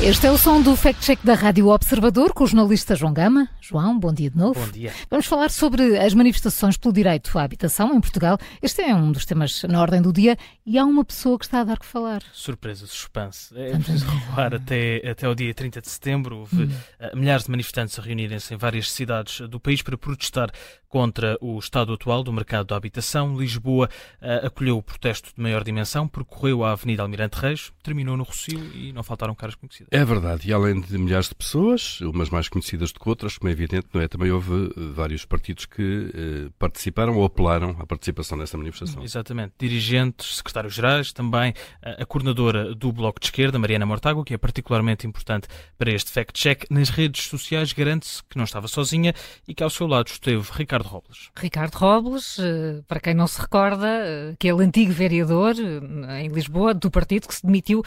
Este é o som do Fact Check da Rádio Observador com o jornalista João Gama. João, bom dia de novo. Bom dia. Vamos falar sobre as manifestações pelo direito à habitação em Portugal. Este é um dos temas na ordem do dia e há uma pessoa que está a dar que falar. Surpresa, suspense. É preciso recuar até, até o dia 30 de setembro. Houve hum. Eh, milhares de manifestantes a reunirem-se em várias cidades do país para protestar contra o estado atual do mercado da habitação. Lisboa uh, acolheu o protesto de maior dimensão, percorreu a Avenida Almirante Reis, terminou no Rocio e não faltaram caras conhecidas. É verdade, e além de milhares de pessoas, umas mais conhecidas do que outras, como é evidente, não é? também houve eh, vários partidos que eh, participaram ou apelaram à participação nessa manifestação. Exatamente, dirigentes, secretários-gerais, também a, a coordenadora do Bloco de Esquerda, Mariana Mortágua, que é particularmente importante para este fact-check, nas redes sociais garante-se que não estava sozinha e que ao seu lado esteve Ricardo Robles. Ricardo Robles, eh, para quem não se recorda, eh, que é o antigo vereador em Lisboa do partido que se demitiu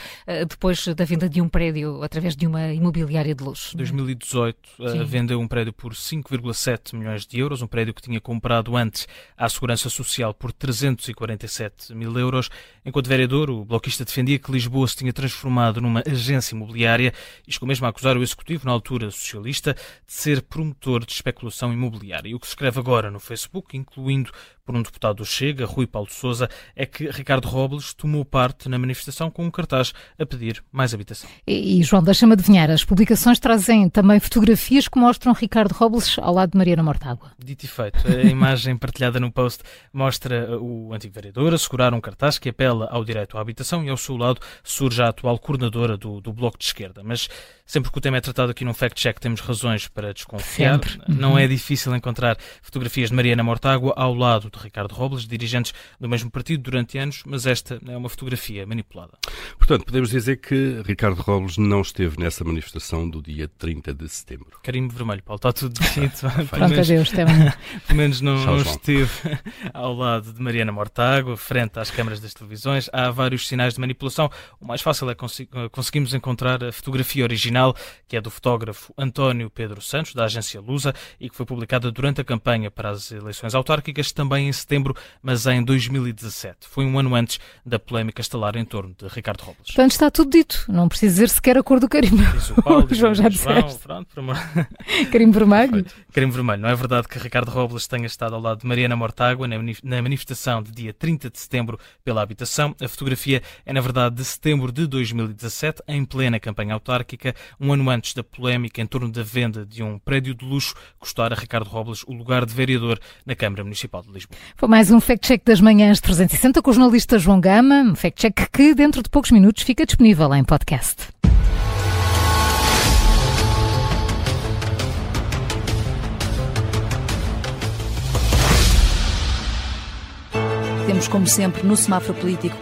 depois da venda de um prédio através de uma imobiliária de luxo. Em 2018 uh, vendeu um prédio por 5,7 milhões de euros, um prédio que tinha comprado antes à Segurança Social por 347 mil euros. Enquanto vereador, o bloquista defendia que Lisboa se tinha transformado numa agência imobiliária e chegou mesmo a acusar o executivo, na altura socialista, de ser promotor de especulação imobiliária. E o que se escreve agora no Facebook, incluindo por um deputado do Chega, Rui Paulo Souza, é que Ricardo Robles tomou parte na manifestação com um cartaz a pedir mais habitação. E, e João, deixa-me adivinhar, as publicações trazem também fotografias que mostram Ricardo Robles ao lado de Mariana Mortágua. Dito e feito, a imagem partilhada no post mostra o antigo vereador a segurar um cartaz que apela ao direito à habitação e ao seu lado surge a atual coordenadora do, do Bloco de Esquerda. Mas sempre que o tema é tratado aqui num fact-check temos razões para desconfiar. Sempre. Não é difícil encontrar fotografias de Mariana Mortágua ao lado de Ricardo Robles, dirigentes do mesmo partido durante anos, mas esta é uma fotografia manipulada. Portanto, podemos dizer que Ricardo Robles não esteve nessa manifestação do dia 30 de setembro. Carimbo vermelho, Paulo, está tudo definido. Pronto, adeus, Pelo menos não, não esteve ao lado de Mariana Mortágua, frente às câmaras das televisões. Há vários sinais de manipulação. O mais fácil é cons conseguirmos encontrar a fotografia original, que é do fotógrafo António Pedro Santos, da agência Lusa, e que foi publicada durante a campanha para as eleições autárquicas, também em setembro, mas em 2017. Foi um ano antes da polémica estalar em torno de Ricardo Robles. Portanto, está tudo dito. Não precisa dizer sequer a cor do carimbo. Diz o Paulo, João já disseste. Pronto. Carimbo vermelho. Carimbo vermelho. Não é verdade que Ricardo Robles tenha estado ao lado de Mariana Mortágua na manifestação de dia 30 de setembro pela habitação. A fotografia é, na verdade, de setembro de 2017, em plena campanha autárquica, um ano antes da polémica em torno da venda de um prédio de luxo custar a Ricardo Robles o lugar de vereador na Câmara Municipal de Lisboa. Foi mais um fact-check das manhãs 360 com o jornalista João Gama, um fact-check que dentro de poucos minutos fica disponível em podcast. Temos, como sempre, no semáforo político